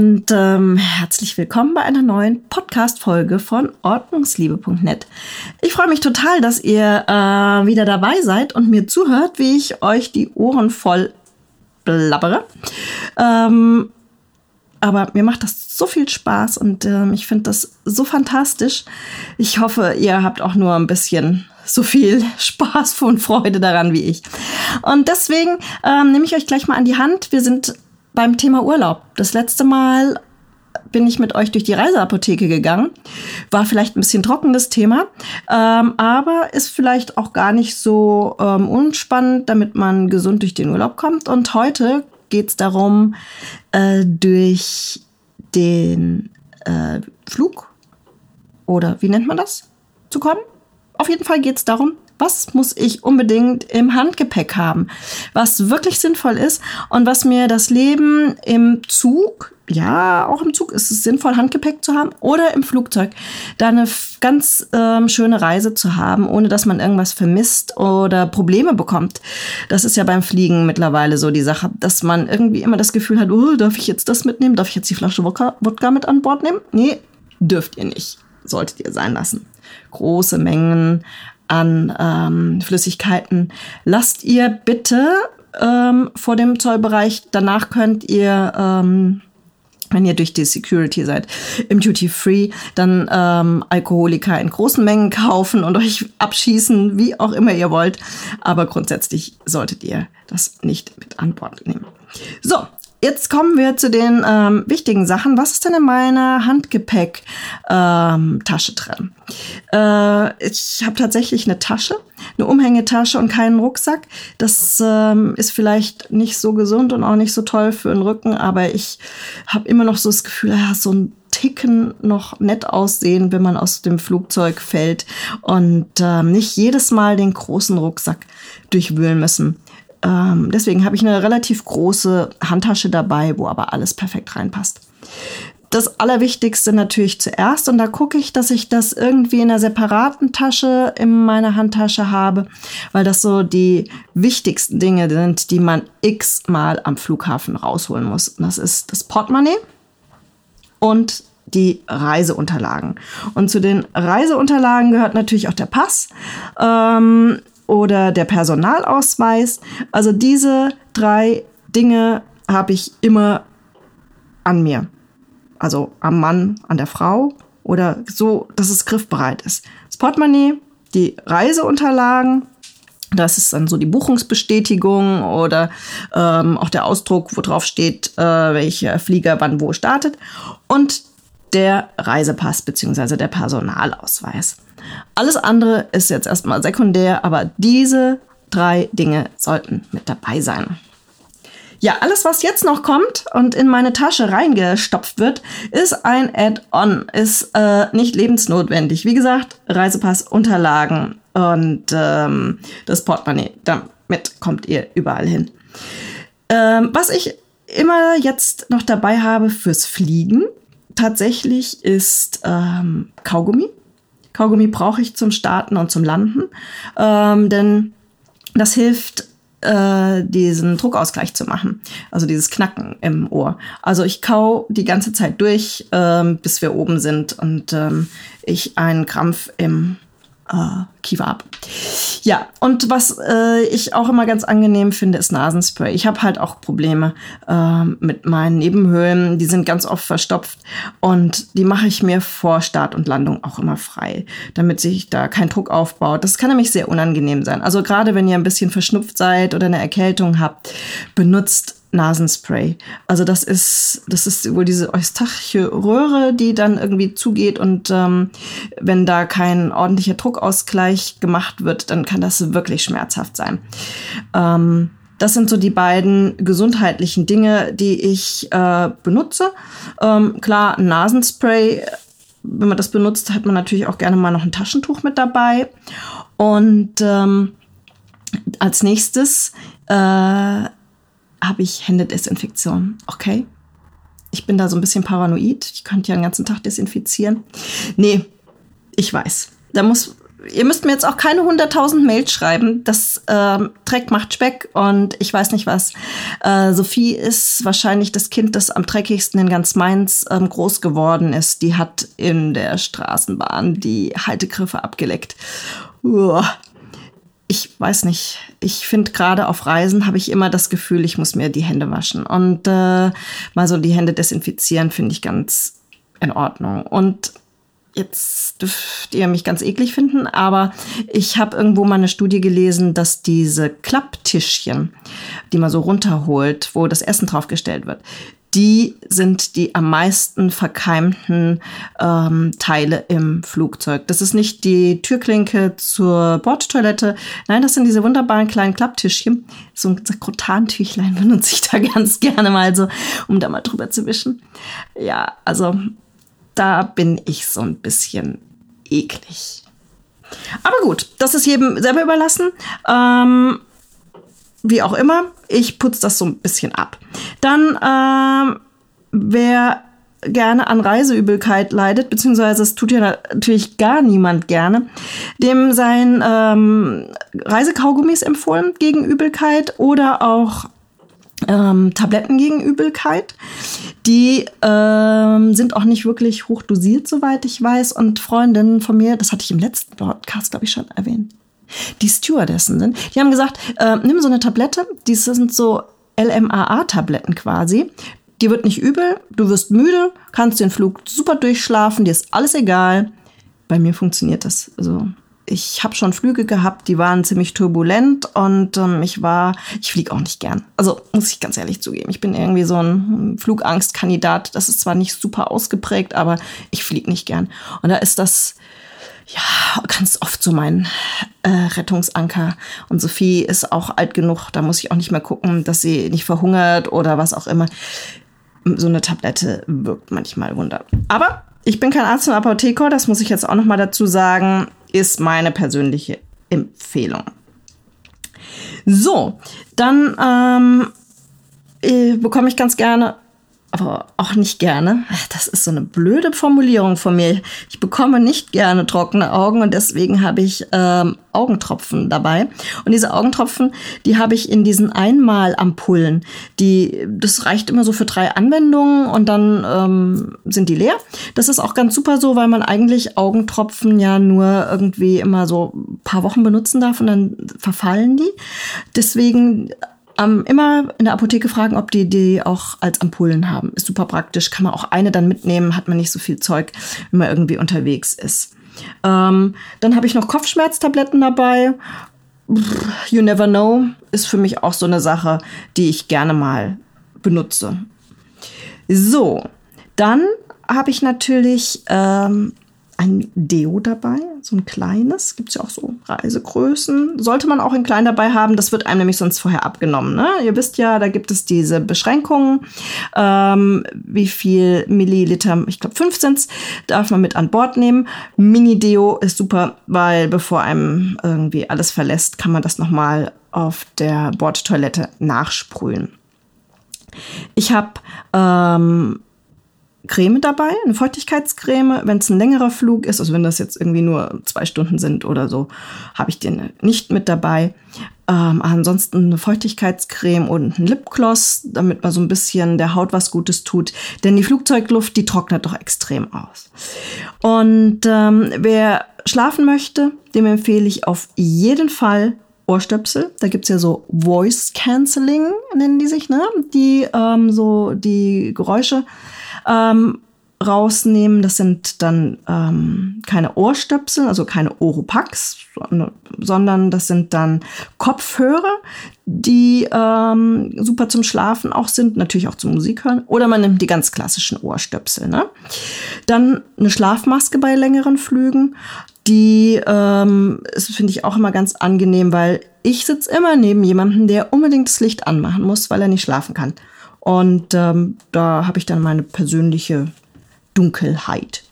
und ähm, herzlich willkommen bei einer neuen Podcast-Folge von Ordnungsliebe.net. Ich freue mich total, dass ihr äh, wieder dabei seid und mir zuhört, wie ich euch die Ohren voll blabbere. Ähm, aber mir macht das so viel Spaß und ähm, ich finde das so fantastisch. Ich hoffe, ihr habt auch nur ein bisschen so viel Spaß und Freude daran wie ich. Und deswegen ähm, nehme ich euch gleich mal an die Hand. Wir sind beim Thema Urlaub. Das letzte Mal bin ich mit euch durch die Reiseapotheke gegangen. War vielleicht ein bisschen trockenes Thema, ähm, aber ist vielleicht auch gar nicht so ähm, unspannend, damit man gesund durch den Urlaub kommt. Und heute geht es darum, äh, durch den äh, Flug oder wie nennt man das, zu kommen. Auf jeden Fall geht es darum, was muss ich unbedingt im Handgepäck haben, was wirklich sinnvoll ist und was mir das Leben im Zug, ja, auch im Zug ist es sinnvoll, Handgepäck zu haben oder im Flugzeug, da eine ganz ähm, schöne Reise zu haben, ohne dass man irgendwas vermisst oder Probleme bekommt. Das ist ja beim Fliegen mittlerweile so die Sache, dass man irgendwie immer das Gefühl hat, oh, darf ich jetzt das mitnehmen? Darf ich jetzt die Flasche Wodka, Wodka mit an Bord nehmen? Nee, dürft ihr nicht. Solltet ihr sein lassen. Große Mengen an ähm, Flüssigkeiten lasst ihr bitte ähm, vor dem Zollbereich. Danach könnt ihr ähm, wenn ihr durch die Security seid, im Duty Free, dann ähm, Alkoholiker in großen Mengen kaufen und euch abschießen, wie auch immer ihr wollt. Aber grundsätzlich solltet ihr das nicht mit an Bord nehmen. So, Jetzt kommen wir zu den ähm, wichtigen Sachen. Was ist denn in meiner Handgepäcktasche ähm, drin? Äh, ich habe tatsächlich eine Tasche, eine Umhängetasche und keinen Rucksack. Das ähm, ist vielleicht nicht so gesund und auch nicht so toll für den Rücken, aber ich habe immer noch so das Gefühl, ja, so ein Ticken noch nett aussehen, wenn man aus dem Flugzeug fällt und ähm, nicht jedes Mal den großen Rucksack durchwühlen müssen. Ähm, deswegen habe ich eine relativ große Handtasche dabei, wo aber alles perfekt reinpasst. Das Allerwichtigste natürlich zuerst und da gucke ich, dass ich das irgendwie in einer separaten Tasche in meiner Handtasche habe, weil das so die wichtigsten Dinge sind, die man x-mal am Flughafen rausholen muss. Das ist das Portemonnaie und die Reiseunterlagen. Und zu den Reiseunterlagen gehört natürlich auch der Pass. Ähm, oder der Personalausweis. Also diese drei Dinge habe ich immer an mir. Also am Mann, an der Frau oder so, dass es griffbereit ist. Das Portemonnaie, die Reiseunterlagen, das ist dann so die Buchungsbestätigung oder ähm, auch der Ausdruck, wo drauf steht, äh, welcher Flieger wann wo startet. Und der Reisepass bzw. der Personalausweis. Alles andere ist jetzt erstmal sekundär, aber diese drei Dinge sollten mit dabei sein. Ja, alles, was jetzt noch kommt und in meine Tasche reingestopft wird, ist ein Add-on, ist äh, nicht lebensnotwendig. Wie gesagt, Reisepass, Unterlagen und ähm, das Portemonnaie. Damit kommt ihr überall hin. Ähm, was ich immer jetzt noch dabei habe fürs Fliegen, tatsächlich ist ähm, Kaugummi. Kaugummi brauche ich zum Starten und zum Landen, ähm, denn das hilft, äh, diesen Druckausgleich zu machen, also dieses Knacken im Ohr. Also ich kau die ganze Zeit durch, ähm, bis wir oben sind. Und ähm, ich einen Krampf im äh, Kiefer ab. Ja, und was äh, ich auch immer ganz angenehm finde, ist Nasenspray. Ich habe halt auch Probleme äh, mit meinen Nebenhöhlen. Die sind ganz oft verstopft und die mache ich mir vor Start und Landung auch immer frei, damit sich da kein Druck aufbaut. Das kann nämlich sehr unangenehm sein. Also gerade wenn ihr ein bisschen verschnupft seid oder eine Erkältung habt, benutzt Nasenspray. Also das ist, das ist wohl diese eustachische Röhre, die dann irgendwie zugeht und ähm, wenn da kein ordentlicher Druckausgleich gemacht wird, dann kann das wirklich schmerzhaft sein. Ähm, das sind so die beiden gesundheitlichen Dinge, die ich äh, benutze. Ähm, klar, Nasenspray, wenn man das benutzt, hat man natürlich auch gerne mal noch ein Taschentuch mit dabei. Und ähm, als nächstes äh, habe ich Händedesinfektion. Okay? Ich bin da so ein bisschen paranoid. Ich könnte ja den ganzen Tag desinfizieren. Nee, ich weiß. Da muss ihr müsst mir jetzt auch keine 100.000 Mails schreiben. Das ähm, Dreck macht Speck und ich weiß nicht was. Äh, Sophie ist wahrscheinlich das Kind, das am dreckigsten in ganz Mainz ähm, groß geworden ist. Die hat in der Straßenbahn die Haltegriffe abgeleckt. Uah. Ich weiß nicht. Ich finde gerade auf Reisen habe ich immer das Gefühl, ich muss mir die Hände waschen und äh, mal so die Hände desinfizieren finde ich ganz in Ordnung. Und jetzt dürft ihr mich ganz eklig finden, aber ich habe irgendwo mal eine Studie gelesen, dass diese Klapptischchen, die man so runterholt, wo das Essen draufgestellt wird, die sind die am meisten verkeimten ähm, Teile im Flugzeug. Das ist nicht die Türklinke zur Bordtoilette. Nein, das sind diese wunderbaren kleinen Klapptischchen. So ein Sakrotantüchlein benutze ich da ganz gerne mal so, um da mal drüber zu wischen. Ja, also da bin ich so ein bisschen eklig. Aber gut, das ist jedem selber überlassen. Ähm, wie auch immer, ich putze das so ein bisschen ab. Dann, ähm, wer gerne an Reiseübelkeit leidet, beziehungsweise es tut ja natürlich gar niemand gerne, dem seien ähm, Reisekaugummis empfohlen gegen Übelkeit oder auch ähm, Tabletten gegen Übelkeit. Die ähm, sind auch nicht wirklich hochdosiert, soweit ich weiß. Und Freundinnen von mir, das hatte ich im letzten Podcast, glaube ich, schon erwähnt, die Stewardessen sind, die haben gesagt, äh, nimm so eine Tablette, die sind so LMAA-Tabletten quasi. Die wird nicht übel, du wirst müde, kannst den Flug super durchschlafen, dir ist alles egal. Bei mir funktioniert das. Also ich habe schon Flüge gehabt, die waren ziemlich turbulent und ähm, ich war, ich fliege auch nicht gern. Also muss ich ganz ehrlich zugeben, ich bin irgendwie so ein Flugangstkandidat. Das ist zwar nicht super ausgeprägt, aber ich fliege nicht gern. Und da ist das ja ganz oft so mein äh, Rettungsanker. Und Sophie ist auch alt genug, da muss ich auch nicht mehr gucken, dass sie nicht verhungert oder was auch immer. So eine Tablette wirkt manchmal Wunder. Aber ich bin kein Arzt und Apotheker, das muss ich jetzt auch noch mal dazu sagen ist meine persönliche Empfehlung. So, dann ähm, äh, bekomme ich ganz gerne aber auch nicht gerne. Das ist so eine blöde Formulierung von mir. Ich bekomme nicht gerne trockene Augen und deswegen habe ich ähm, Augentropfen dabei. Und diese Augentropfen, die habe ich in diesen Einmalampullen. Die, das reicht immer so für drei Anwendungen und dann ähm, sind die leer. Das ist auch ganz super so, weil man eigentlich Augentropfen ja nur irgendwie immer so ein paar Wochen benutzen darf und dann verfallen die. Deswegen ähm, immer in der Apotheke fragen, ob die die auch als Ampullen haben. Ist super praktisch. Kann man auch eine dann mitnehmen, hat man nicht so viel Zeug, wenn man irgendwie unterwegs ist. Ähm, dann habe ich noch Kopfschmerztabletten dabei. You never know ist für mich auch so eine Sache, die ich gerne mal benutze. So, dann habe ich natürlich ähm, ein Deo dabei, so ein kleines. Gibt es ja auch so Reisegrößen. Sollte man auch in klein dabei haben. Das wird einem nämlich sonst vorher abgenommen. Ne? Ihr wisst ja, da gibt es diese Beschränkungen. Ähm, wie viel Milliliter, ich glaube 15 darf man mit an Bord nehmen. Mini-Deo ist super, weil bevor einem irgendwie alles verlässt, kann man das nochmal auf der Bordtoilette nachsprühen. Ich habe ähm, Creme dabei, eine Feuchtigkeitscreme. Wenn es ein längerer Flug ist, also wenn das jetzt irgendwie nur zwei Stunden sind oder so, habe ich den nicht mit dabei. Ähm, ansonsten eine Feuchtigkeitscreme und ein Lipgloss, damit man so ein bisschen der Haut was Gutes tut. Denn die Flugzeugluft, die trocknet doch extrem aus. Und ähm, wer schlafen möchte, dem empfehle ich auf jeden Fall Ohrstöpsel. Da gibt's ja so Voice Cancelling, nennen die sich, ne? Die ähm, so die Geräusche ähm, rausnehmen. Das sind dann ähm, keine Ohrstöpsel, also keine Oropax, sondern das sind dann Kopfhörer, die ähm, super zum Schlafen auch sind, natürlich auch zum Musik hören. Oder man nimmt die ganz klassischen Ohrstöpsel. Ne? Dann eine Schlafmaske bei längeren Flügen. Die ähm, finde ich auch immer ganz angenehm, weil ich sitze immer neben jemandem, der unbedingt das Licht anmachen muss, weil er nicht schlafen kann. Und ähm, da habe ich dann meine persönliche Dunkelheit.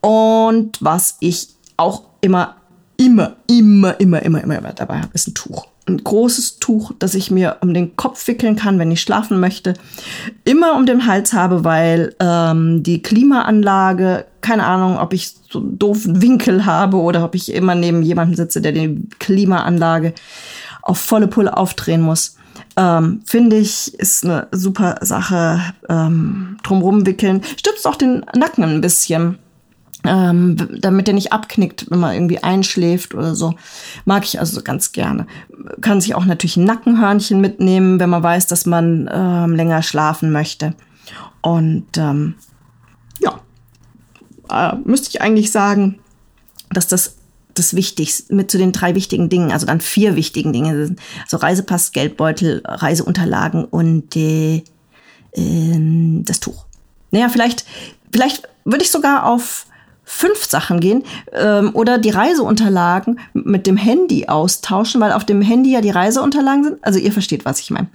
Und was ich auch immer, immer, immer, immer, immer, immer dabei habe, ist ein Tuch. Ein großes Tuch, das ich mir um den Kopf wickeln kann, wenn ich schlafen möchte. Immer um den Hals habe, weil ähm, die Klimaanlage keine Ahnung, ob ich so einen doofen Winkel habe oder ob ich immer neben jemandem sitze, der die Klimaanlage auf volle Pulle aufdrehen muss. Ähm, Finde ich, ist eine super Sache. Ähm, drumrum wickeln. Stützt auch den Nacken ein bisschen. Ähm, damit der nicht abknickt, wenn man irgendwie einschläft oder so. Mag ich also ganz gerne. Kann sich auch natürlich ein Nackenhörnchen mitnehmen, wenn man weiß, dass man ähm, länger schlafen möchte. Und ähm, ja, äh, müsste ich eigentlich sagen, dass das das Wichtigste, mit zu den drei wichtigen Dingen, also dann vier wichtigen Dinge sind. Also Reisepass, Geldbeutel, Reiseunterlagen und äh, äh, das Tuch. Naja, vielleicht, vielleicht würde ich sogar auf fünf Sachen gehen ähm, oder die Reiseunterlagen mit dem Handy austauschen, weil auf dem Handy ja die Reiseunterlagen sind. Also ihr versteht, was ich meine.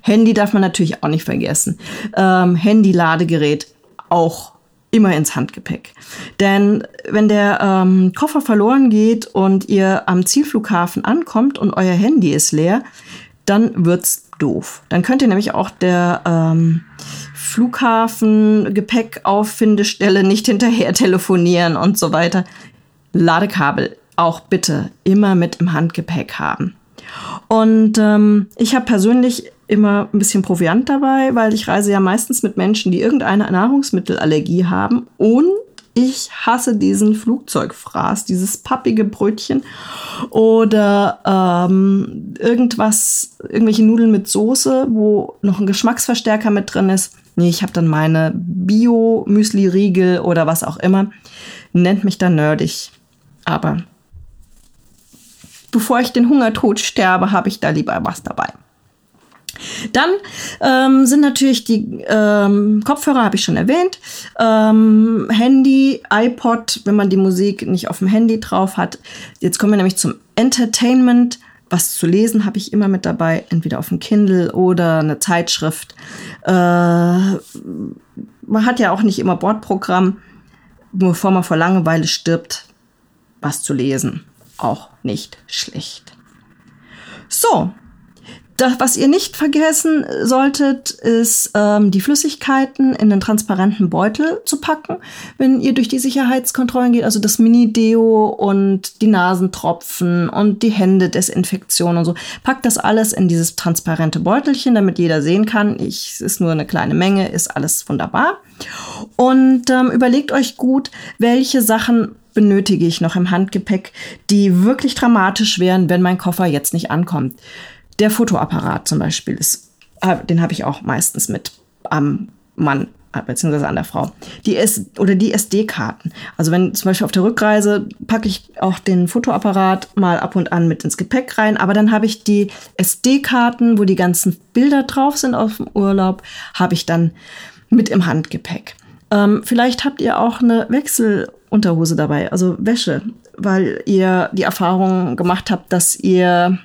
Handy darf man natürlich auch nicht vergessen. Ähm, Handy-Ladegerät auch immer ins Handgepäck. Denn wenn der ähm, Koffer verloren geht und ihr am Zielflughafen ankommt und euer Handy ist leer, dann wird's doof. Dann könnt ihr nämlich auch der ähm, Flughafen Gepäckauffindestelle nicht hinterher telefonieren und so weiter. Ladekabel auch bitte immer mit im Handgepäck haben. Und ähm, ich habe persönlich immer ein bisschen Proviant dabei, weil ich reise ja meistens mit Menschen, die irgendeine Nahrungsmittelallergie haben. Und ich hasse diesen Flugzeugfraß, dieses pappige Brötchen oder ähm, irgendwas, irgendwelche Nudeln mit Soße, wo noch ein Geschmacksverstärker mit drin ist. Nee, ich habe dann meine Bio-Müsli-Riegel oder was auch immer. Nennt mich dann nerdig. Aber bevor ich den Hungertod sterbe, habe ich da lieber was dabei. Dann ähm, sind natürlich die ähm, Kopfhörer, habe ich schon erwähnt, ähm, Handy, iPod, wenn man die Musik nicht auf dem Handy drauf hat. Jetzt kommen wir nämlich zum Entertainment. Was zu lesen habe ich immer mit dabei, entweder auf dem Kindle oder eine Zeitschrift. Äh, man hat ja auch nicht immer Bordprogramm, bevor man vor Langeweile stirbt, was zu lesen. Auch nicht schlecht. So, das, was ihr nicht vergessen solltet, ist ähm, die Flüssigkeiten in den transparenten Beutel zu packen, wenn ihr durch die Sicherheitskontrollen geht. Also das Mini-Deo und die Nasentropfen und die Händedesinfektion und so. Packt das alles in dieses transparente Beutelchen, damit jeder sehen kann. Ich, es ist nur eine kleine Menge, ist alles wunderbar. Und ähm, überlegt euch gut, welche Sachen benötige ich noch im Handgepäck, die wirklich dramatisch wären, wenn mein Koffer jetzt nicht ankommt. Der Fotoapparat zum Beispiel ist, äh, den habe ich auch meistens mit am Mann äh, beziehungsweise an der Frau. Die S oder die SD-Karten. Also wenn zum Beispiel auf der Rückreise packe ich auch den Fotoapparat mal ab und an mit ins Gepäck rein, aber dann habe ich die SD-Karten, wo die ganzen Bilder drauf sind auf dem Urlaub, habe ich dann mit im Handgepäck. Ähm, vielleicht habt ihr auch eine Wechselunterhose dabei, also Wäsche, weil ihr die Erfahrung gemacht habt, dass ihr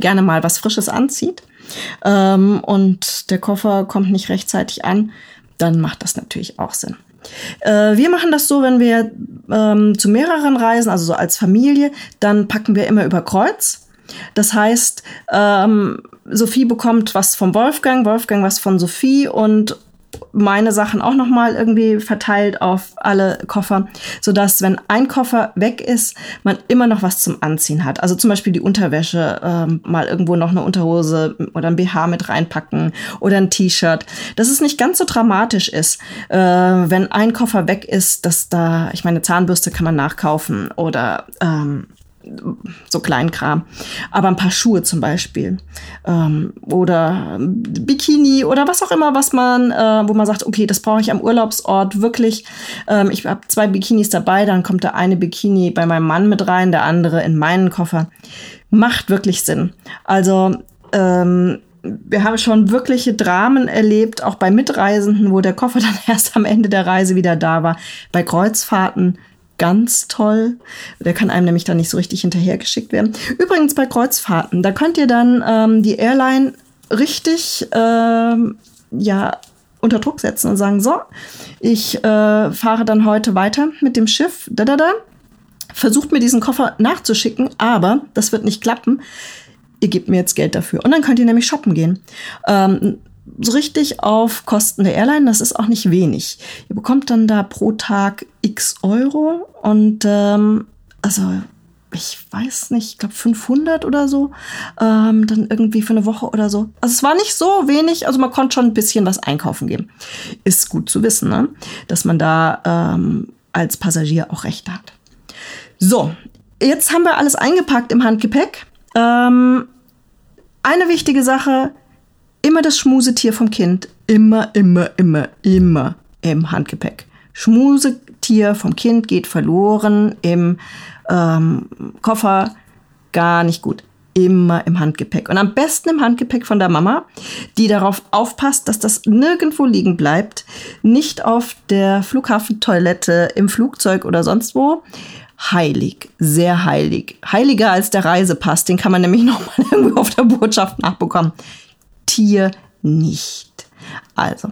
gerne mal was Frisches anzieht ähm, und der Koffer kommt nicht rechtzeitig an, dann macht das natürlich auch Sinn. Äh, wir machen das so, wenn wir ähm, zu mehreren reisen, also so als Familie, dann packen wir immer über Kreuz. Das heißt, ähm, Sophie bekommt was vom Wolfgang, Wolfgang was von Sophie und meine Sachen auch noch mal irgendwie verteilt auf alle Koffer, so dass wenn ein Koffer weg ist, man immer noch was zum Anziehen hat. Also zum Beispiel die Unterwäsche, ähm, mal irgendwo noch eine Unterhose oder ein BH mit reinpacken oder ein T-Shirt. Dass es nicht ganz so dramatisch ist, äh, wenn ein Koffer weg ist, dass da, ich meine, Zahnbürste kann man nachkaufen oder ähm, so Kleinkram. Aber ein paar Schuhe zum Beispiel ähm, oder Bikini oder was auch immer, was man, äh, wo man sagt, okay, das brauche ich am Urlaubsort wirklich. Ähm, ich habe zwei Bikinis dabei, dann kommt der eine Bikini bei meinem Mann mit rein, der andere in meinen Koffer. Macht wirklich Sinn. Also ähm, wir haben schon wirkliche Dramen erlebt, auch bei Mitreisenden, wo der Koffer dann erst am Ende der Reise wieder da war. Bei Kreuzfahrten ganz toll. Der kann einem nämlich dann nicht so richtig hinterhergeschickt werden. Übrigens bei Kreuzfahrten, da könnt ihr dann ähm, die Airline richtig ähm, ja unter Druck setzen und sagen, so, ich äh, fahre dann heute weiter mit dem Schiff, da da da. Versucht mir diesen Koffer nachzuschicken, aber das wird nicht klappen. Ihr gebt mir jetzt Geld dafür. Und dann könnt ihr nämlich shoppen gehen. Ähm, so richtig auf Kosten der Airline. Das ist auch nicht wenig. Ihr bekommt dann da pro Tag x Euro und ähm, also ich weiß nicht, ich glaube 500 oder so, ähm, dann irgendwie für eine Woche oder so. Also es war nicht so wenig, also man konnte schon ein bisschen was einkaufen geben. Ist gut zu wissen, ne? dass man da ähm, als Passagier auch Rechte hat. So, jetzt haben wir alles eingepackt im Handgepäck. Ähm, eine wichtige Sache, immer das Schmusetier vom Kind, immer, immer, immer, immer im Handgepäck. Schmusetier vom Kind geht verloren im ähm, Koffer, gar nicht gut. Immer im Handgepäck. Und am besten im Handgepäck von der Mama, die darauf aufpasst, dass das nirgendwo liegen bleibt. Nicht auf der Flughafentoilette, im Flugzeug oder sonst wo. Heilig, sehr heilig. Heiliger als der Reisepass. Den kann man nämlich nochmal irgendwo auf der Botschaft nachbekommen. Tier nicht. Also,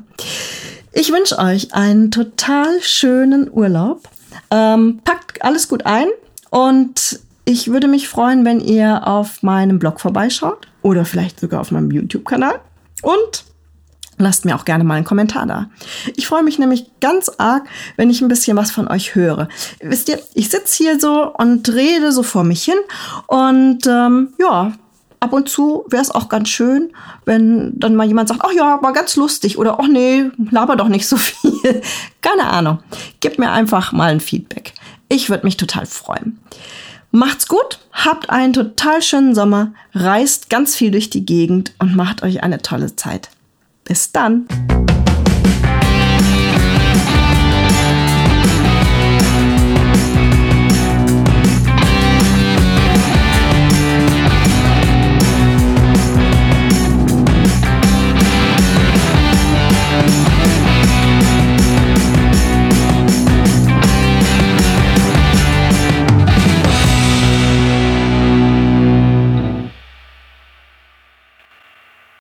ich wünsche euch einen total schönen Urlaub. Ähm, packt alles gut ein und ich würde mich freuen, wenn ihr auf meinem Blog vorbeischaut oder vielleicht sogar auf meinem YouTube-Kanal. Und lasst mir auch gerne mal einen Kommentar da. Ich freue mich nämlich ganz arg, wenn ich ein bisschen was von euch höre. Wisst ihr, ich sitze hier so und rede so vor mich hin und ähm, ja, ab und zu wäre es auch ganz schön, wenn dann mal jemand sagt, ach ja, war ganz lustig oder ach nee, laber doch nicht so viel. Keine Ahnung. Gib mir einfach mal ein Feedback. Ich würde mich total freuen. Macht's gut, habt einen total schönen Sommer, reist ganz viel durch die Gegend und macht euch eine tolle Zeit. Bis dann!